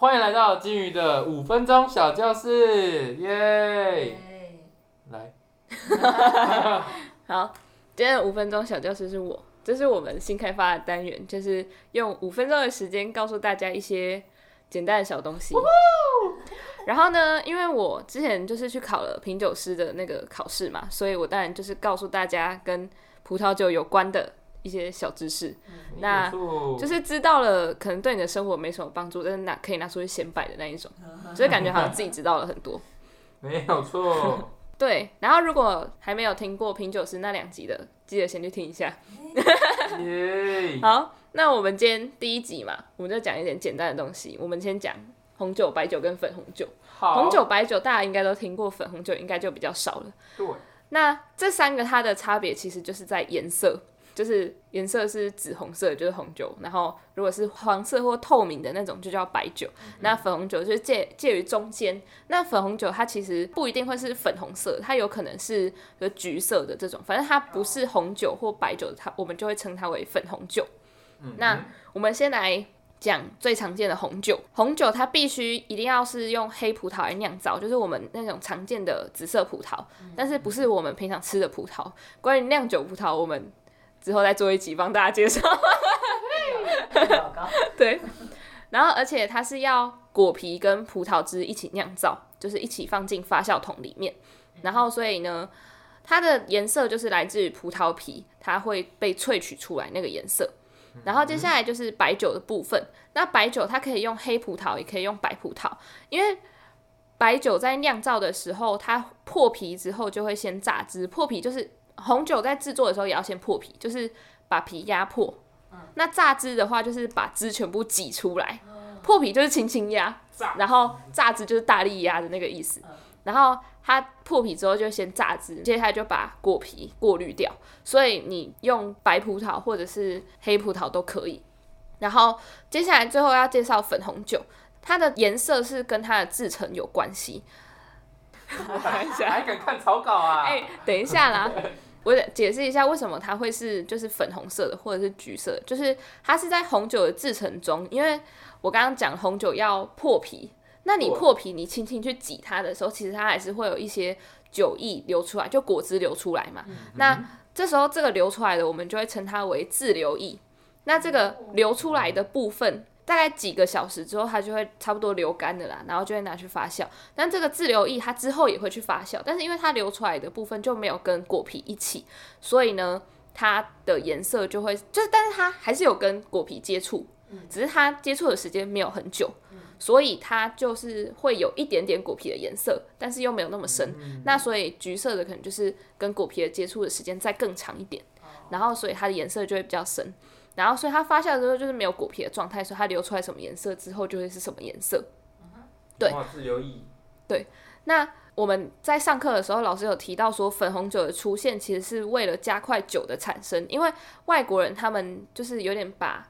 欢迎来到金鱼的五分钟小教室，耶！来，好，今天的五分钟小教室是我，这是我们新开发的单元，就是用五分钟的时间告诉大家一些简单的小东西。然后呢，因为我之前就是去考了品酒师的那个考试嘛，所以我当然就是告诉大家跟葡萄酒有关的一些小知识。那就是知道了，可能对你的生活没什么帮助，但是拿可以拿出去显摆的那一种，所以感觉好像自己知道了很多。没有错。对，然后如果还没有听过品酒师那两集的，记得先去听一下。好，那我们今天第一集嘛，我们就讲一点简单的东西。我们先讲红酒、白酒跟粉红酒。红酒、白酒大家应该都听过，粉红酒应该就比较少了。对。那这三个它的差别其实就是在颜色。就是颜色是紫红色，就是红酒。然后如果是黄色或透明的那种，就叫白酒。那粉红酒就是介介于中间。那粉红酒它其实不一定会是粉红色，它有可能是橘色的这种。反正它不是红酒或白酒，它我们就会称它为粉红酒。那我们先来讲最常见的红酒。红酒它必须一定要是用黑葡萄来酿造，就是我们那种常见的紫色葡萄，但是不是我们平常吃的葡萄。关于酿酒葡萄，我们之后再做一集帮大家介绍。对，然后而且它是要果皮跟葡萄汁一起酿造，就是一起放进发酵桶里面。然后所以呢，它的颜色就是来自于葡萄皮，它会被萃取出来那个颜色。然后接下来就是白酒的部分。那白酒它可以用黑葡萄，也可以用白葡萄，因为白酒在酿造的时候，它破皮之后就会先榨汁。破皮就是。红酒在制作的时候也要先破皮，就是把皮压破。那榨汁的话，就是把汁全部挤出来。破皮就是轻轻压，然后榨汁就是大力压的那个意思。然后它破皮之后就先榨汁，接下来就把果皮过滤掉。所以你用白葡萄或者是黑葡萄都可以。然后接下来最后要介绍粉红酒，它的颜色是跟它的制成有关系。还敢看草稿啊？哎，等一下啦。我解释一下为什么它会是就是粉红色的或者是橘色，就是它是在红酒的制成中，因为我刚刚讲红酒要破皮，那你破皮你轻轻去挤它的时候，其实它还是会有一些酒液流出来，就果汁流出来嘛。那这时候这个流出来的，我们就会称它为自流液。那这个流出来的部分。大概几个小时之后，它就会差不多流干的啦，然后就会拿去发酵。但这个自留液它之后也会去发酵，但是因为它流出来的部分就没有跟果皮一起，所以呢，它的颜色就会就是，但是它还是有跟果皮接触，只是它接触的时间没有很久，所以它就是会有一点点果皮的颜色，但是又没有那么深。那所以橘色的可能就是跟果皮的接触的时间再更长一点，然后所以它的颜色就会比较深。然后，所以它发酵之后就是没有果皮的状态，所以它流出来什么颜色之后就会是什么颜色。对，自由意。对，那我们在上课的时候，老师有提到说，粉红酒的出现其实是为了加快酒的产生，因为外国人他们就是有点把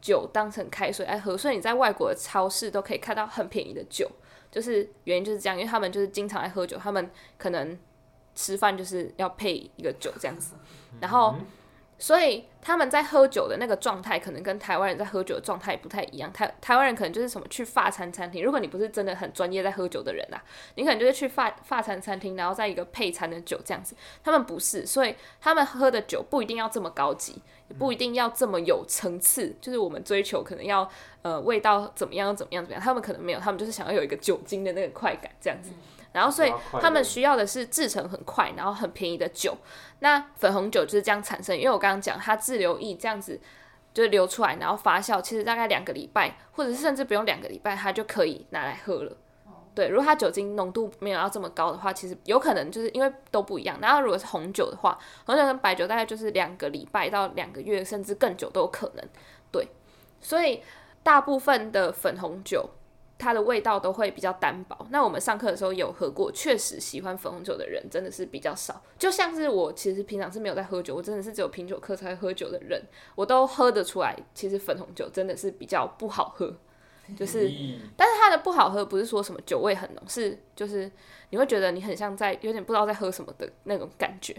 酒当成开水来喝，所以你在外国的超市都可以看到很便宜的酒，就是原因就是这样，因为他们就是经常爱喝酒，他们可能吃饭就是要配一个酒这样子，然后。所以他们在喝酒的那个状态，可能跟台湾人在喝酒的状态不太一样。台台湾人可能就是什么去法餐餐厅，如果你不是真的很专业在喝酒的人啊，你可能就是去法法餐餐厅，然后在一个配餐的酒这样子。他们不是，所以他们喝的酒不一定要这么高级，也不一定要这么有层次。就是我们追求可能要呃味道怎么样怎么样怎么样，他们可能没有，他们就是想要有一个酒精的那个快感这样子。然后，所以他们需要的是制成很快，然后很便宜的酒。那粉红酒就是这样产生，因为我刚刚讲它自流液这样子就流出来，然后发酵，其实大概两个礼拜，或者是甚至不用两个礼拜，它就可以拿来喝了。对，如果它酒精浓度没有要这么高的话，其实有可能就是因为都不一样。然后如果是红酒的话，红酒跟白酒大概就是两个礼拜到两个月，甚至更久都有可能。对，所以大部分的粉红酒。它的味道都会比较单薄。那我们上课的时候有喝过，确实喜欢粉红酒的人真的是比较少。就像是我其实平常是没有在喝酒，我真的是只有品酒课才喝酒的人，我都喝得出来，其实粉红酒真的是比较不好喝。就是，但是它的不好喝不是说什么酒味很浓，是就是你会觉得你很像在有点不知道在喝什么的那种感觉。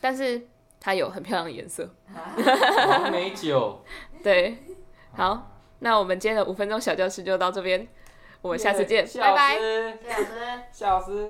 但是它有很漂亮的颜色，美酒。对，好，那我们今天的五分钟小教室就到这边。我们下次见，谢拜拜。老师谢谢老师。谢老师。